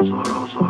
Rosa, Rosa.